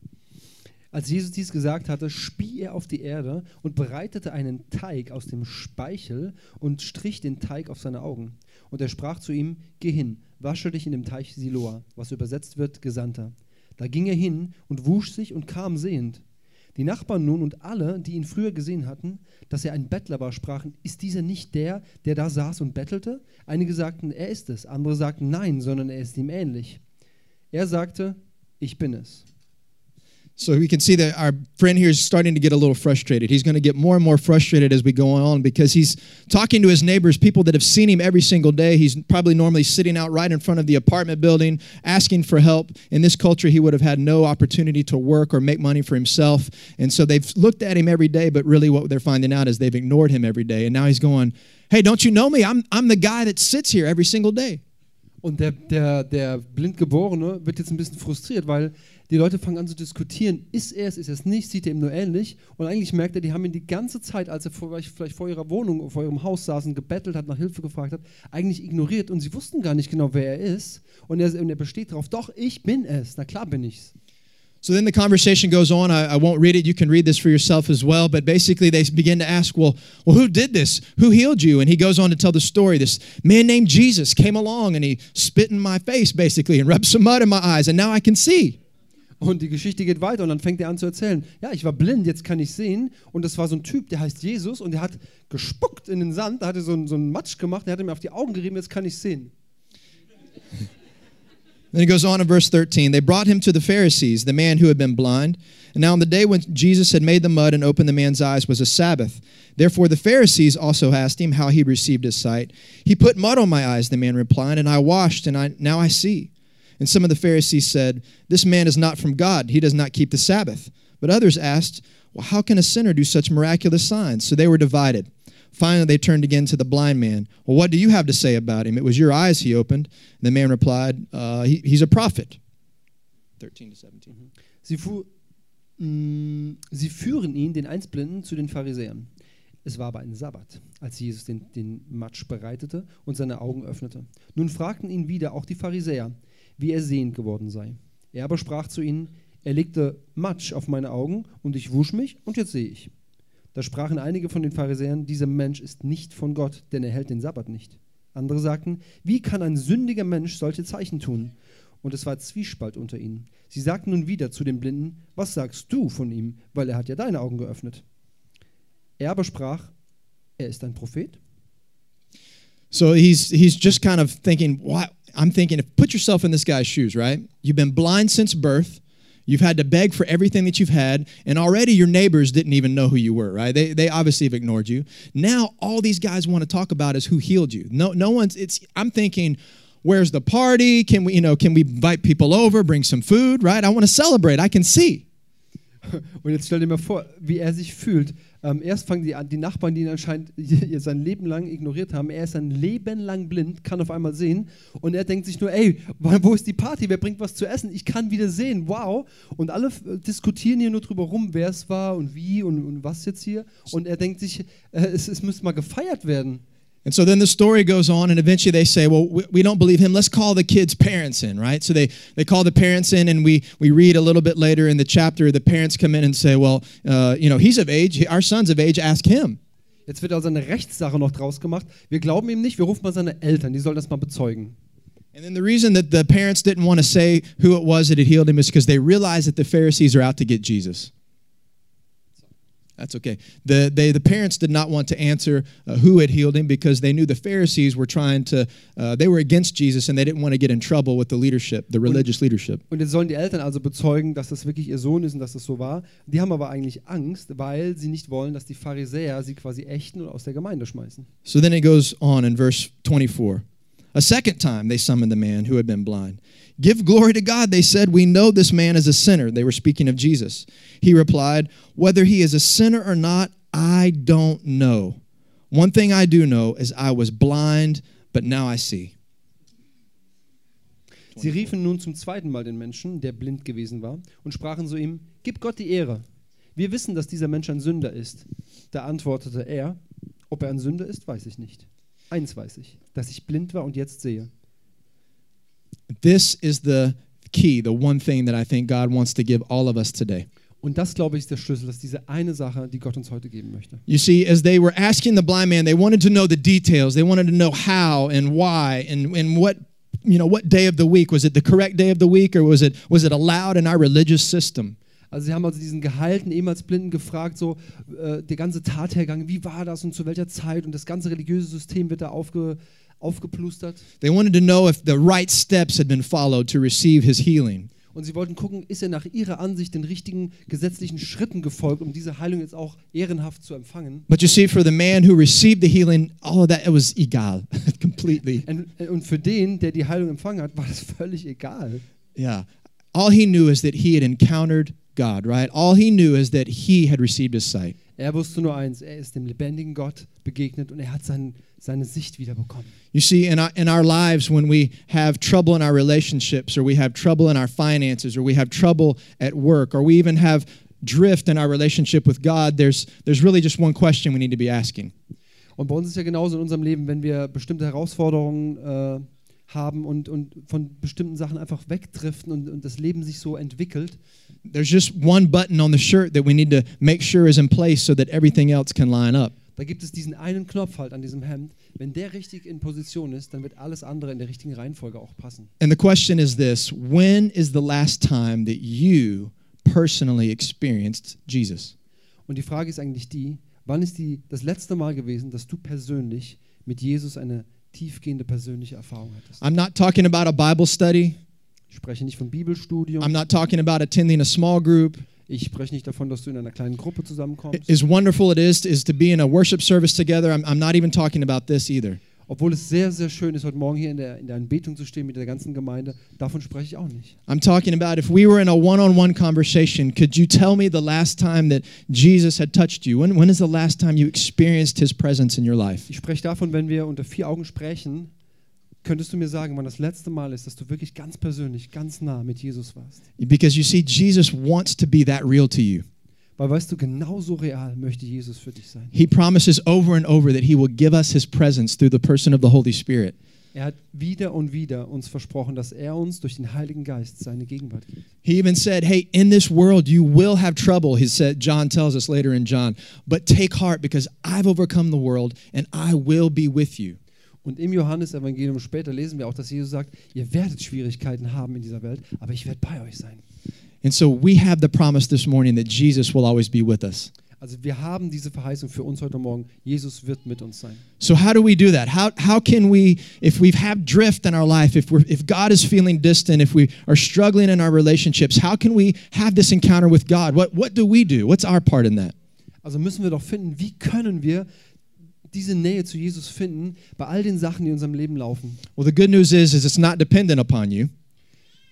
Als Jesus dies gesagt hatte, spie er auf die Erde und bereitete einen Teig aus dem Speichel und strich den Teig auf seine Augen. Und er sprach zu ihm, geh hin, wasche dich in dem Teich Siloa, was übersetzt wird, Gesandter. Da ging er hin und wusch sich und kam sehend. Die Nachbarn nun und alle, die ihn früher gesehen hatten, dass er ein Bettler war, sprachen, ist dieser nicht der, der da saß und bettelte? Einige sagten, er ist es, andere sagten, nein, sondern er ist ihm ähnlich. Er sagte, ich bin es. So we can see that our friend here is starting to get a little frustrated. He's going to get more and more frustrated as we go on because he's talking to his neighbors, people that have seen him every single day. He's probably normally sitting out right in front of the apartment building asking for help. In this culture, he would have had no opportunity to work or make money for himself. And so they've looked at him every day, but really what they're finding out is they've ignored him every day. And now he's going, Hey, don't you know me? I'm, I'm the guy that sits here every single day. Und der, der, der Blindgeborene wird jetzt ein bisschen frustriert, weil die Leute fangen an zu diskutieren, ist er es, ist er es nicht, sieht er ihm nur ähnlich. Und eigentlich merkt er, die haben ihn die ganze Zeit, als er vor, vielleicht vor ihrer Wohnung, vor ihrem Haus saß und gebettelt hat, nach Hilfe gefragt hat, eigentlich ignoriert und sie wussten gar nicht genau, wer er ist. Und er, und er besteht darauf, doch, ich bin es, na klar bin ich's. So then the conversation goes on. I, I won't read it. You can read this for yourself as well. But basically, they begin to ask, well, well, who did this? Who healed you? And he goes on to tell the story. This man named Jesus came along and he spit in my face, basically, and rubbed some mud in my eyes, and now I can see. Und die Geschichte geht weiter und dann fängt er an zu erzählen. Ja, ich war blind, jetzt kann ich sehen. Und das war so ein Typ, der heißt Jesus und der hat gespuckt in den Sand, da hat er so, so einen Matsch gemacht, der hat mir auf die Augen gerieben, jetzt kann ich sehen. Then he goes on in verse 13. They brought him to the Pharisees, the man who had been blind. And now on the day when Jesus had made the mud and opened the man's eyes was a Sabbath. Therefore the Pharisees also asked him how he received his sight. He put mud on my eyes, the man replied, and I washed, and I, now I see. And some of the Pharisees said, This man is not from God. He does not keep the Sabbath. But others asked, Well, how can a sinner do such miraculous signs? So they were divided. Finally, they turned again to the blind man. Well, what do you have to say about him? It was your eyes he opened. And the man replied, uh, he, He's a prophet. 13 to 17. Sie, fu mh, sie führen ihn, den Einsblinden, zu den Pharisäern. Es war aber ein Sabbat, als Jesus den, den Matsch bereitete und seine Augen öffnete. Nun fragten ihn wieder auch die Pharisäer, wie er sehend geworden sei. Er aber sprach zu ihnen, er legte Matsch auf meine Augen und ich wusch mich und jetzt sehe ich. Da sprachen einige von den Pharisäern, dieser Mensch ist nicht von Gott, denn er hält den Sabbat nicht. Andere sagten, wie kann ein sündiger Mensch solche Zeichen tun? Und es war Zwiespalt unter ihnen. Sie sagten nun wieder zu dem Blinden, was sagst du von ihm, weil er hat ja deine Augen geöffnet. Er aber sprach, er ist ein Prophet. So he's, he's just kind of thinking, what? I'm thinking, put yourself in this guy's shoes, right? You've been blind since birth. You've had to beg for everything that you've had, and already your neighbors didn't even know who you were, right? They, they obviously have ignored you. Now, all these guys want to talk about is who healed you. No, no one's, it's, I'm thinking, where's the party? Can we, you know, can we invite people over, bring some food, right? I want to celebrate. I can see. Und jetzt stell dir mal vor, wie er sich fühlt. Ähm, erst fangen die, die Nachbarn, die ihn anscheinend sein Leben lang ignoriert haben. Er ist sein Leben lang blind, kann auf einmal sehen. Und er denkt sich nur, ey, wo ist die Party? Wer bringt was zu essen? Ich kann wieder sehen. Wow. Und alle äh, diskutieren hier nur drüber rum, wer es war und wie und, und was jetzt hier. Und er denkt sich, äh, es, es müsste mal gefeiert werden. And so then the story goes on, and eventually they say, Well, we, we don't believe him. Let's call the kids' parents in, right? So they, they call the parents in, and we, we read a little bit later in the chapter, the parents come in and say, Well, uh, you know, he's of age, our son's of age, ask him. Jetzt wird also eine Rechtssache noch draus gemacht. Wir glauben ihm nicht, wir rufen mal seine Eltern, die sollen das mal bezeugen. And then the reason that the parents didn't want to say who it was that had healed him is because they realized that the Pharisees are out to get Jesus. That's okay. The, they, the parents did not want to answer uh, who had healed him because they knew the Pharisees were trying to, uh, they were against Jesus and they didn't want to get in trouble with the leadership, the religious leadership. Und jetzt sollen die Eltern also bezeugen, dass das wirklich ihr Sohn ist und dass das so war. Die haben aber eigentlich Angst, weil sie nicht wollen, dass die Pharisäer sie quasi ächten und aus der Gemeinde schmeißen. So then it goes on in verse 24. A second time they summoned the man who had been blind. Give glory to God, they said. We know this man is a sinner. They were speaking of Jesus. He replied, Whether he is a sinner or not, I don't know. One thing I do know is I was blind, but now I see. Sie riefen nun zum zweiten Mal den Menschen, der blind gewesen war, und sprachen zu ihm: Gib Gott die Ehre. Wir wissen, dass dieser Mensch ein Sünder ist. Da antwortete er: Ob er ein Sünder ist, weiß ich nicht. Eins weiß ich, dass ich blind war und jetzt sehe. This is the key, the one thing that I think God wants to give all of us today. Und das, glaube ich, ist der Schlüssel, das ist diese eine Sache, die Gott uns heute geben möchte. You see, as they were asking the blind man, they wanted to know the details. They wanted to know how and why and, and what you know what day of the week was it the correct day of the week or was it was it allowed in our religious system Also sie haben also diesen gehalten, ehemals Blinden gefragt, so äh, der ganze Tathergang, wie war das und zu welcher Zeit und das ganze religiöse System wird da aufge, aufgeplustert. they wanted to know if the right steps had been followed to receive his healing Und sie wollten gucken, ist er nach ihrer Ansicht den richtigen gesetzlichen Schritten gefolgt, um diese Heilung jetzt auch ehrenhaft zu empfangen. but you see for the man who received the healing all of that it was egal completely Und für den, der die Heilung empfangen hat, war das völlig egal. yeah all he knew is that he had encountered god right all he knew is that he had received his sight Er wusste nur eins, er ist dem lebendigen Gott begegnet und er hat sein, seine Sicht wiederbekommen. You see, in our, in our lives, when we have trouble in our relationships, or we have trouble in our finances, or we have trouble at work, or we even have drift in our relationship with God, there's, there's really just one question we need to be asking. Und bei uns ist ja genauso in unserem Leben, wenn wir bestimmte Herausforderungen äh, haben und, und von bestimmten Sachen einfach wegdriften und, und das Leben sich so entwickelt, There's just one button on the shirt that we need to make sure is in place so that everything else can line up. Da gibt es diesen einen Knopf halt an diesem Hemd. Wenn der richtig in Position ist, dann wird alles andere in der richtigen Reihenfolge auch passen. And the question is this when is the last time that you personally experienced Jesus? Und die Frage ist eigentlich die, wann ist die, das letzte Mal gewesen, dass du persönlich mit Jesus eine tiefgehende persönliche Erfahrung hattest? I'm not talking about a Bible study. Ich spreche nicht von Bibelstudium. I'm not talking about attending a small group. Ich spreche nicht davon, dass du in einer kleinen Gruppe zusammenkommst. As wonderful it is, is to be in a worship service together, I'm, I'm not even talking about this either. Obwohl es sehr, sehr schön ist, heute Morgen hier in der, in der Anbetung zu stehen mit der ganzen Gemeinde. Davon spreche ich auch nicht. I'm talking about if we were in a one on one conversation, could you tell me the last time that Jesus had touched you? When, when is the last time you experienced his presence in your life? Ich spreche davon, wenn wir unter vier Augen sprechen, könntest du mir sagen, wann das letzte Mal ist, dass du wirklich ganz persönlich, ganz nah mit Jesus warst. Because you see, Jesus wants to be that real to you. Weil weißt du, genauso real möchte Jesus für dich sein. He promises over and over that he will give us his presence through the person of the Holy Spirit. Er hat wieder und wieder uns versprochen, dass er uns durch den Heiligen Geist seine Gegenwart gibt. He even said, Hey, in this world you will have trouble. He said, John tells us later in John, but take heart because I've overcome the world and I will be with you. Und im Johannesevangelium später lesen wir auch, dass Jesus sagt, ihr werdet Schwierigkeiten haben in dieser Welt, aber ich werde bei euch sein. And so we have the promise this morning that Jesus will always be with us. Also wir haben diese Verheißung für uns heute Morgen, Jesus wird mit uns sein. So how do we do that? How, how can we, if we have drift in our life, if we're if God is feeling distant, if we are struggling in our relationships, how can we have this encounter with God? What what do we do? What's our part in that? Also müssen wir doch finden, wie können wir diese Nähe zu Jesus finden bei all den Sachen, die in unserem Leben laufen. Well, the good news is, is it's not dependent upon you.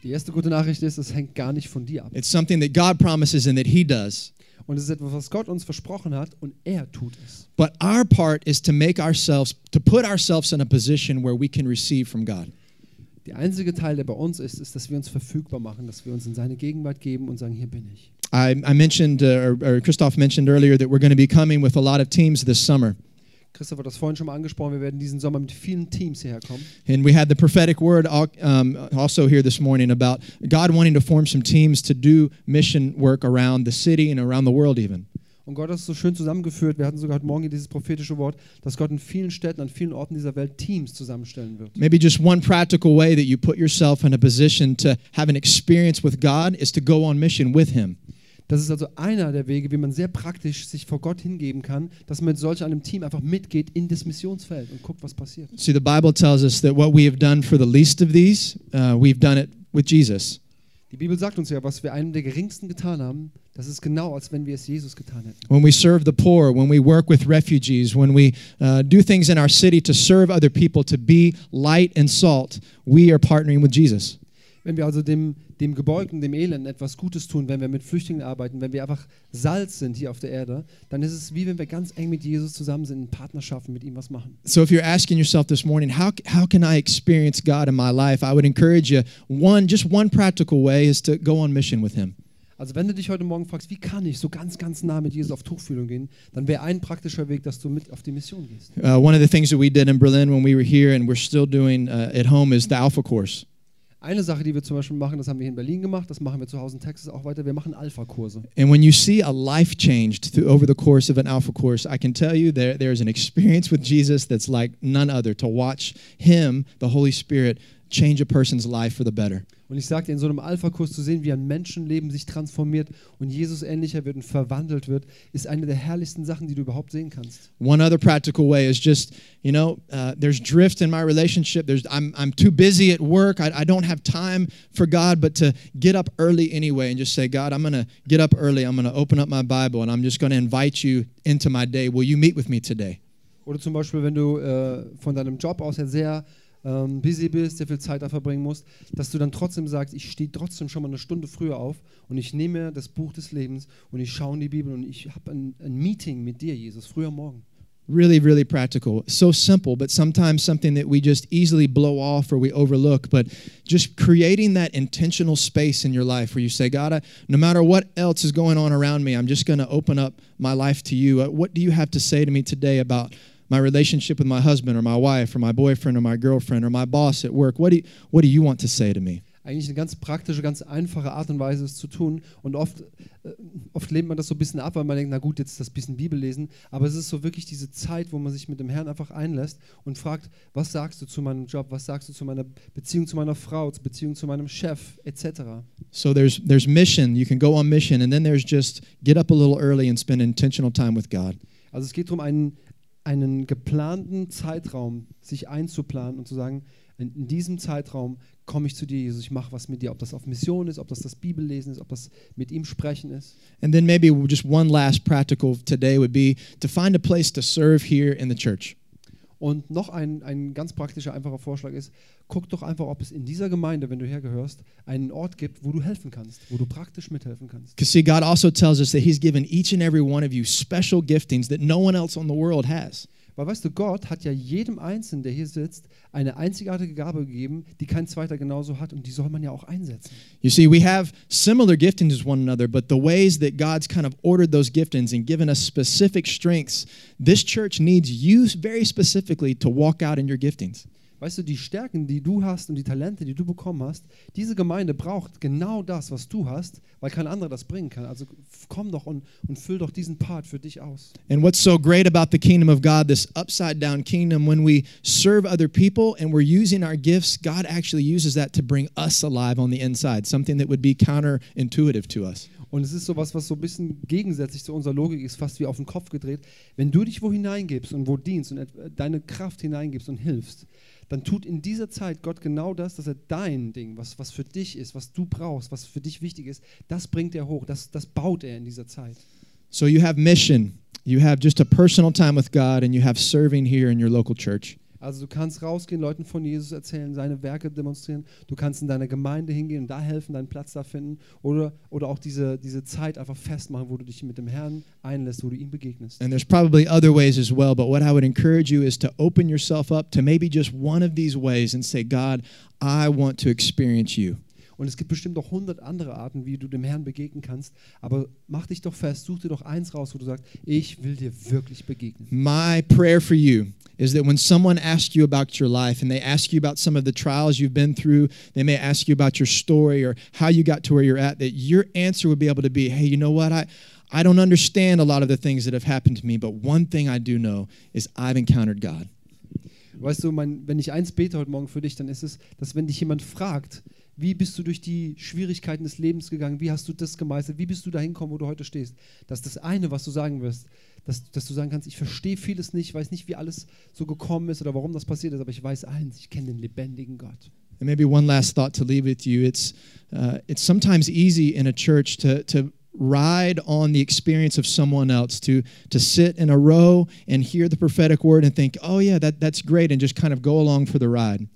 Die erste gute Nachricht ist, es hängt gar nicht von dir ab. It's something that God promises and that He does. Und es ist etwas, was Gott uns versprochen hat und er tut es. But our part is to make ourselves, to put ourselves in a position where we can receive from God. Der einzige Teil, der bei uns ist, ist, dass wir uns verfügbar machen, dass wir uns in seine Gegenwart geben und sagen, hier bin ich. I, I mentioned, uh, or, Christoph mentioned earlier, that we're going to be coming with a lot of teams this summer. Christoph hat das vorhin schon mal angesprochen, wir werden diesen Sommer mit vielen Teams hierher kommen. And we had the prophetic word al- um, also here this morning about God wanting to form some teams to do mission work around the city and around the world, even. Und Gott hat es so schön zusammengeführt. Wir hatten sogar heute Morgen hier dieses prophetische Wort, dass Gott in vielen Städten, an vielen Orten dieser Welt Teams zusammenstellen wird. Maybe just one practical way that you put yourself in a position to have an experience with God is to go on mission with Him. Das ist also einer der Wege, wie man sehr praktisch sich vor Gott hingeben kann, dass man mit solch einem Team einfach mitgeht in das Missionsfeld und guckt, was passiert. See, the Bible tells us that what we have done for the least of these, uh, we've done it with Jesus. Die Bibel sagt uns ja, was wir einem der geringsten getan haben, das ist genau, als wenn wir es Jesus getan hätten. When we serve the poor, when we work with refugees, when we uh, do things in our city to serve other people, to be light and salt, we are partnering with Jesus. Wenn wir also dem, dem Gebeugten, dem Elenden etwas Gutes tun, wenn wir mit Flüchtlingen arbeiten, wenn wir einfach Salz sind hier auf der Erde, dann ist es wie wenn wir ganz eng mit Jesus zusammen sind, in Partnerschaften mit ihm was machen. So if you're asking yourself this morning, how, how can I experience God in my life? I would encourage you, one, just one practical way is to go on mission with Him. Also wenn du dich heute Morgen fragst, wie kann ich so ganz, ganz nah mit Jesus auf Tuchfühlung gehen, dann wäre ein praktischer Weg, dass du mit auf die Mission gehst. Uh, one of the things that we did in Berlin when we were here and we're still doing uh, at home is the Alpha Course. Eine Sache, die wir zum Beispiel machen, das haben wir hier in Berlin gemacht, das machen wir zu Hause in Texas auch weiter, wir machen Alpha-Kurse. And when you see a life changed through, over the course of an Alpha course, I can tell you there, there's an experience with Jesus that's like none other. To watch Him, the Holy Spirit, change a person's life for the better. Und ich sagte, in so einem Alpha-Kurs zu sehen, wie ein Menschenleben sich transformiert und Jesus ähnlicher wird und verwandelt wird, ist eine der herrlichsten Sachen, die du überhaupt sehen kannst. One other practical way is just, you know, uh, there's drift in my relationship. There's, I'm, I'm too busy at work. I, I don't have time for God, but to get up early anyway and just say, God, I'm going to get up early. I'm going to open up my Bible and I'm just going to invite you into my day. Will you meet with me today? Oder zum Beispiel, wenn du äh, von deinem Job aus her sehr ähm, busy bist, sehr viel Zeit da verbringen musst, dass du dann trotzdem sagst, ich stehe trotzdem schon mal eine Stunde früher auf und ich nehme das Buch des Lebens und ich schaue in die Bibel und ich habe ein, ein Meeting mit dir, Jesus, früher morgen. Really, really practical. So simple, but sometimes something that we just easily blow off or we overlook. But just creating that intentional space in your life where you say, God, I, no matter what else is going on around me, I'm just going to open up my life to you. Uh, what do you have to say to me today about my relationship with my husband or my wife or my boyfriend or my girlfriend or my boss at work? What do you, what do you want to say to me? Eigentlich eine ganz praktische, ganz einfache Art und Weise, es zu tun. Und oft, äh, oft lehnt man das so ein bisschen ab, weil man denkt, na gut, jetzt das bisschen Bibel lesen. Aber es ist so wirklich diese Zeit, wo man sich mit dem Herrn einfach einlässt und fragt, was sagst du zu meinem Job, was sagst du zu meiner Beziehung zu meiner Frau, zur Beziehung zu meinem Chef, etc. So there's there's mission. You can go on mission, and then there's just get up a little early and spend intentional time with God. Also es geht darum, einen, einen geplanten Zeitraum sich einzuplanen und zu sagen, in, diesem Zeitraum komme ich zu dir, Jesus, ich mache was mit dir, ob das auf Mission ist, ob das das Bibellesen ist, ob das mit ihm sprechen ist. And then maybe just one last practical today would be to find a place to serve here in the church. Und noch ein, ein ganz praktischer, einfacher Vorschlag ist, guck doch einfach, ob es in dieser Gemeinde, wenn du hergehörst, einen Ort gibt, wo du helfen kannst, wo du praktisch mithelfen kannst. Because see, God also tells us that He's given each and every one of you special giftings that no one else on the world has. Weil weißt du, Gott hat ja jedem Einzelnen, der hier sitzt, eine einzigartige Gabe gegeben, die kein zweiter genauso hat und die soll man ja auch einsetzen. You see, we have similar giftings one another, but the ways that God's kind of ordered those giftings and given us specific strengths, this church needs you very specifically to walk out in your giftings. Weißt du, die Stärken, die du hast und die Talente, die du bekommen hast, diese Gemeinde braucht genau das, was du hast, weil kein anderer das bringen kann. Also komm doch und, und füll doch diesen Part für dich aus. And what's so great about the kingdom of God, this upside down kingdom, when we serve other people and we're using our gifts, God actually uses that to bring us alive on the inside, something that would be counterintuitive to us. Und es ist sowas, was so ein bisschen gegensätzlich zu unserer Logik ist, fast wie auf den Kopf gedreht. Wenn du dich wo hineingibst und wo dienst und et- deine Kraft hineingibst und hilfst, dann tut in dieser Zeit Gott genau das, dass er dein Ding, was, was für dich ist, was du brauchst, was für dich wichtig ist, das bringt er hoch, das, das baut er in dieser Zeit. So you have mission, you have just a personal time with God, and you have serving here in your local church. Also du kannst rausgehen, Leuten von Jesus erzählen, seine Werke demonstrieren. Du kannst in deine Gemeinde hingehen und da helfen, deinen Platz da finden. Oder, oder auch diese, diese Zeit einfach festmachen, wo du dich mit dem Herrn einlässt, wo du ihm begegnest. And there's probably other ways as well, but what I would encourage you is to open yourself up to maybe just one of these ways and say, God, I want to experience you. Und es gibt bestimmt auch hundert andere Arten, wie du dem Herrn begegnen kannst. Aber mach dich doch fest, such dir doch eins raus, wo du sagst, ich will dir wirklich begegnen. My prayer for you is that when someone asks you about your life and they ask you about some of the trials you've been through, they may ask you about your story or how you got to where you're at, that your answer would be able to be, hey, you know what? I, I don't understand a lot of the things that have happened to me, but one thing I do know is I've encountered God. Weißt du, mein, wenn ich eins bete heute Morgen für dich, dann ist es, dass wenn dich jemand fragt, wie bist du durch die Schwierigkeiten des Lebens gegangen, wie hast du das gemeistert, wie bist du dahin gekommen, wo du heute stehst, dass das eine, was du sagen wirst, dass, dass du sagen kannst, ich verstehe vieles nicht, weiß nicht, wie alles so gekommen ist oder warum das passiert ist, aber ich weiß eins, ich kenne den lebendigen Gott. And maybe one last thought to leave with you. It's, uh, it's sometimes easy in a church to, to ride on the experience of someone else, to, to sit in a row and hear the prophetic word and think, oh, yeah, that, that's great, and just kind of go along for the ride.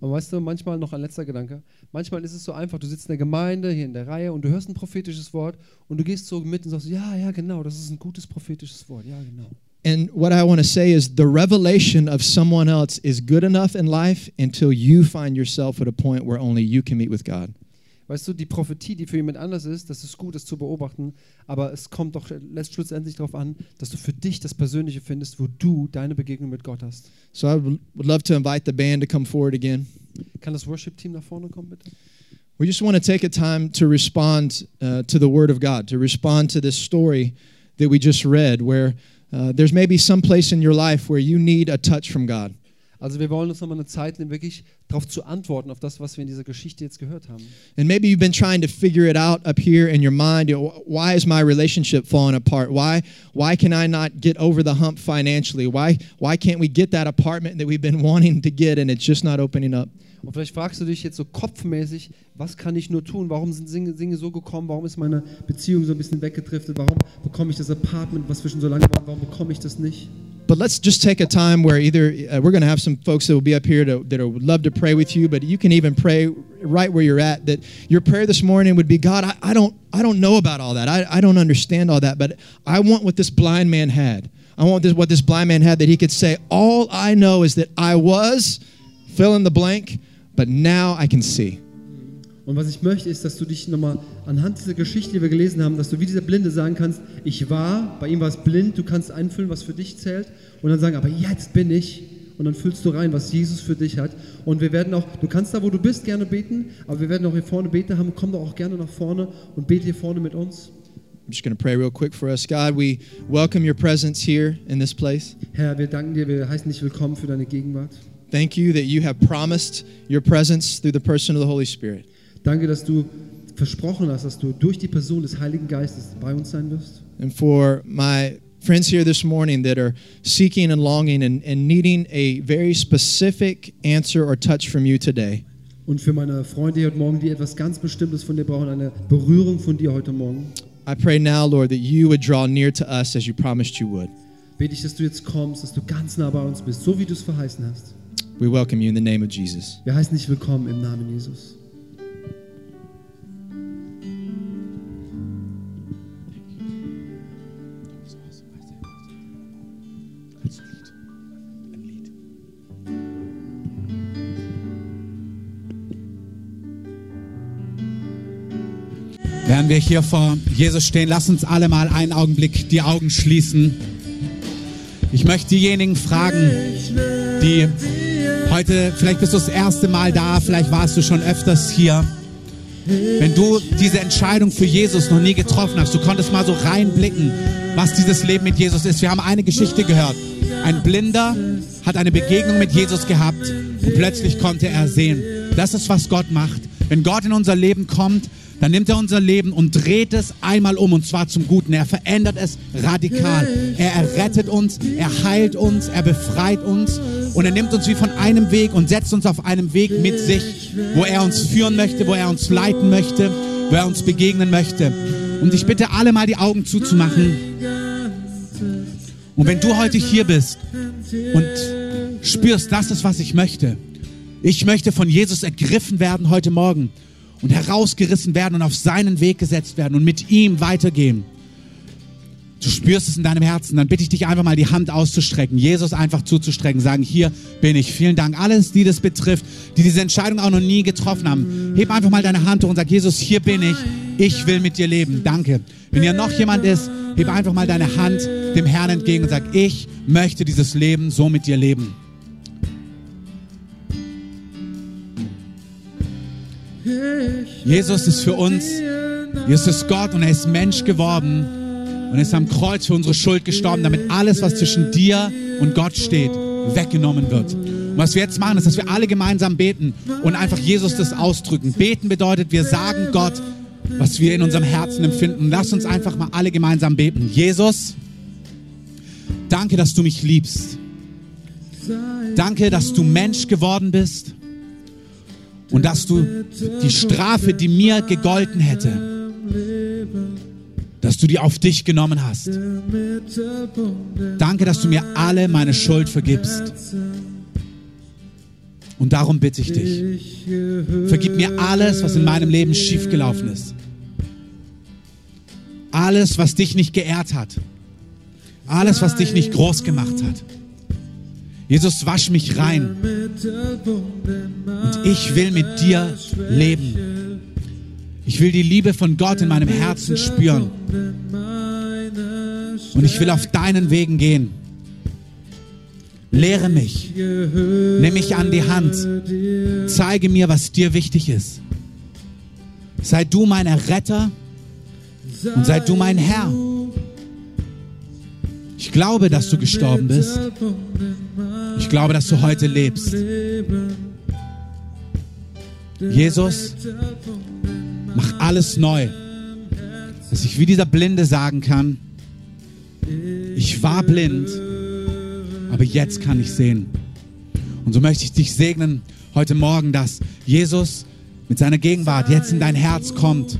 Und weißt du, manchmal noch ein letzter Gedanke. Manchmal ist es so einfach, du sitzt in der Gemeinde, hier in der Reihe und du hörst ein prophetisches Wort und du gehst so mit und sagst, ja, ja, genau, das ist ein gutes prophetisches Wort, ja, genau. And what I want to say is the revelation of someone else is good enough in life until you find yourself at a point where only you can meet with God. Weißt du, die Prophetie, die für jemand anders ist, das ist gut, das zu beobachten, aber es kommt doch lässt schlussendlich darauf an, dass du für dich das Persönliche findest, wo du deine Begegnung mit Gott hast. So I would love to invite the band to come forward again. Kann das Worship-Team nach vorne kommen, bitte? We just want to take a time to respond uh, to the Word of God, to respond to this story that we just read, where uh, there's maybe some place in your life where you need a touch from God. Also wir wollen uns nochmal eine Zeit nehmen, wirklich darauf zu antworten, auf das, was wir in dieser Geschichte jetzt gehört haben. And maybe you've been trying to figure it out up here in your mind. You know, wh- why is my relationship falling apart? Why, why can I not get over the hump financially? Why, why can't we get that apartment that we've been wanting to get and it's just not opening up? Und vielleicht fragst du dich jetzt so kopfmäßig, was kann ich nur tun? Warum sind Dinge, Dinge so gekommen? Warum ist meine Beziehung so ein bisschen weggedriftet? Warum bekomme ich das Apartment, was wir schon so lange waren? Warum bekomme ich das nicht? But let's just take a time where either uh, we're going to have some folks that will be up here to, that would love to pray with you, but you can even pray right where you're at. That your prayer this morning would be, God, I, I don't, I don't know about all that. I, I don't understand all that, but I want what this blind man had. I want this, what this blind man had that he could say, all I know is that I was fill in the blank, but now I can see. Und was ich möchte, ist, dass du dich nochmal anhand dieser Geschichte, die wir gelesen haben, dass du wie dieser Blinde sagen kannst, ich war, bei ihm war es blind, du kannst einfüllen, was für dich zählt und dann sagen, aber jetzt bin ich und dann füllst du rein, was Jesus für dich hat. Und wir werden auch, du kannst da, wo du bist, gerne beten, aber wir werden auch hier vorne beten haben, komm doch auch gerne nach vorne und bete hier vorne mit uns. I'm just going to pray real quick for us. God, we welcome your presence here in this place. Herr, wir danken dir, wir heißen dich willkommen für deine Gegenwart. Thank you that you have promised your presence through the person of the Holy Spirit. Danke, dass du versprochen hast, dass du durch die Person des Heiligen Geistes bei uns sein wirst. And for my friends here this morning that are seeking and longing and, and needing a very specific answer or touch from you today. Und für meine Freunde hier heute Morgen, die etwas ganz Bestimmtes von dir brauchen, eine Berührung von dir heute Morgen, I pray now, Lord, that you would draw near to us as you promised you would. bete ich, dass du jetzt kommst, dass du ganz nah bei uns bist, so wie du es verheißen hast. We welcome you in the name of Jesus. Wir heißen dich willkommen im Namen Jesus. Wir hier vor Jesus stehen, lass uns alle mal einen Augenblick die Augen schließen. Ich möchte diejenigen fragen, die heute, vielleicht bist du das erste Mal da, vielleicht warst du schon öfters hier. Wenn du diese Entscheidung für Jesus noch nie getroffen hast, du konntest mal so reinblicken, was dieses Leben mit Jesus ist. Wir haben eine Geschichte gehört. Ein Blinder hat eine Begegnung mit Jesus gehabt und plötzlich konnte er sehen. Das ist, was Gott macht. Wenn Gott in unser Leben kommt, dann nimmt er unser Leben und dreht es einmal um und zwar zum Guten. Er verändert es radikal. Er errettet uns, er heilt uns, er befreit uns und er nimmt uns wie von einem Weg und setzt uns auf einem Weg mit sich, wo er uns führen möchte, wo er uns leiten möchte, wo er uns begegnen möchte. Und ich bitte alle mal die Augen zuzumachen. Und wenn du heute hier bist und spürst, das ist, was ich möchte. Ich möchte von Jesus ergriffen werden heute Morgen und herausgerissen werden und auf seinen Weg gesetzt werden und mit ihm weitergehen. Du spürst es in deinem Herzen, dann bitte ich dich einfach mal die Hand auszustrecken, Jesus einfach zuzustrecken, sagen, hier bin ich. Vielen Dank. Alles, die das betrifft, die diese Entscheidung auch noch nie getroffen haben, heb einfach mal deine Hand hoch und sag, Jesus, hier bin ich. Ich will mit dir leben. Danke. Wenn hier noch jemand ist, heb einfach mal deine Hand dem Herrn entgegen und sag, ich möchte dieses Leben so mit dir leben. Jesus ist für uns, Jesus ist Gott und er ist Mensch geworden und er ist am Kreuz für unsere Schuld gestorben, damit alles, was zwischen dir und Gott steht, weggenommen wird. Und was wir jetzt machen, ist, dass wir alle gemeinsam beten und einfach Jesus das ausdrücken. Beten bedeutet, wir sagen Gott, was wir in unserem Herzen empfinden. Lass uns einfach mal alle gemeinsam beten. Jesus, danke, dass du mich liebst. Danke, dass du Mensch geworden bist und dass du die Strafe, die mir gegolten hätte, dass du die auf dich genommen hast. Danke, dass du mir alle meine Schuld vergibst. Und darum bitte ich dich, vergib mir alles, was in meinem Leben schiefgelaufen ist. Alles, was dich nicht geehrt hat. Alles, was dich nicht groß gemacht hat. Jesus, wasch mich rein. Und ich will mit dir leben. Ich will die Liebe von Gott in meinem Herzen spüren. Und ich will auf deinen Wegen gehen. Lehre mich. Nimm mich an die Hand. Zeige mir, was dir wichtig ist. Sei du mein Erretter und sei du mein Herr. Ich glaube, dass du gestorben bist. Ich glaube, dass du heute lebst. Jesus, mach alles neu. Dass ich wie dieser Blinde sagen kann, ich war blind, aber jetzt kann ich sehen. Und so möchte ich dich segnen heute Morgen, dass Jesus mit seiner Gegenwart jetzt in dein Herz kommt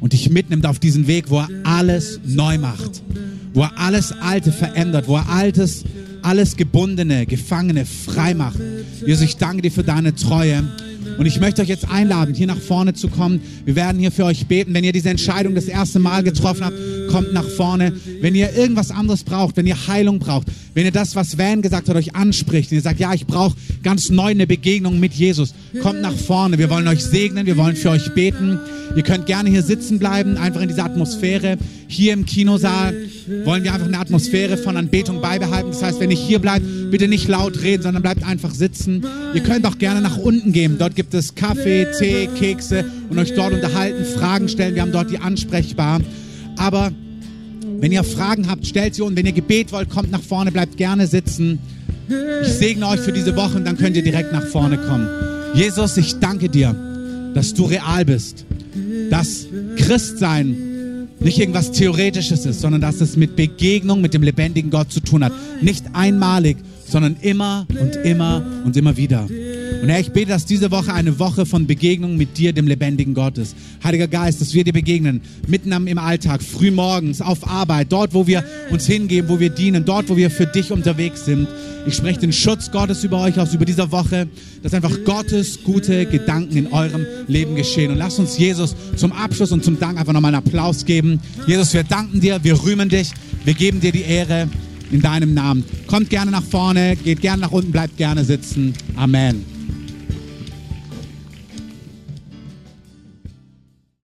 und dich mitnimmt auf diesen Weg, wo er alles neu macht, wo er alles Alte verändert, wo er altes, alles Gebundene, Gefangene frei macht. Jesus, ich danke dir für deine Treue. Und ich möchte euch jetzt einladen, hier nach vorne zu kommen. Wir werden hier für euch beten. Wenn ihr diese Entscheidung das erste Mal getroffen habt, kommt nach vorne. Wenn ihr irgendwas anderes braucht, wenn ihr Heilung braucht, wenn ihr das, was Van gesagt hat, euch anspricht und ihr sagt, ja, ich brauche ganz neu eine Begegnung mit Jesus, kommt nach vorne. Wir wollen euch segnen, wir wollen für euch beten. Ihr könnt gerne hier sitzen bleiben, einfach in dieser Atmosphäre. Hier im Kinosaal wollen wir einfach eine Atmosphäre von Anbetung beibehalten. Das heißt, wenn ihr hier bleibt, bitte nicht laut reden, sondern bleibt einfach sitzen. Ihr könnt auch gerne nach unten gehen. Dort gibt es Kaffee, Tee, Kekse und euch dort unterhalten, Fragen stellen. Wir haben dort die ansprechbar. Aber wenn ihr Fragen habt, stellt sie unten. Wenn ihr Gebet wollt, kommt nach vorne, bleibt gerne sitzen. Ich segne euch für diese Woche und dann könnt ihr direkt nach vorne kommen. Jesus, ich danke dir, dass du real bist. Dass Christsein nicht irgendwas Theoretisches ist, sondern dass es mit Begegnung mit dem lebendigen Gott zu tun hat. Nicht einmalig, sondern immer und immer und immer wieder. Und Herr, ich bete, dass diese Woche eine Woche von Begegnung mit dir, dem lebendigen Gott ist. Heiliger Geist, dass wir dir begegnen, mitten im Alltag, früh morgens, auf Arbeit, dort, wo wir uns hingeben, wo wir dienen, dort, wo wir für dich unterwegs sind. Ich spreche den Schutz Gottes über euch aus, über dieser Woche, dass einfach Gottes gute Gedanken in eurem Leben geschehen. Und lasst uns Jesus zum Abschluss und zum Dank einfach nochmal einen Applaus geben. Jesus, wir danken dir, wir rühmen dich, wir geben dir die Ehre in deinem Namen. Kommt gerne nach vorne, geht gerne nach unten, bleibt gerne sitzen. Amen.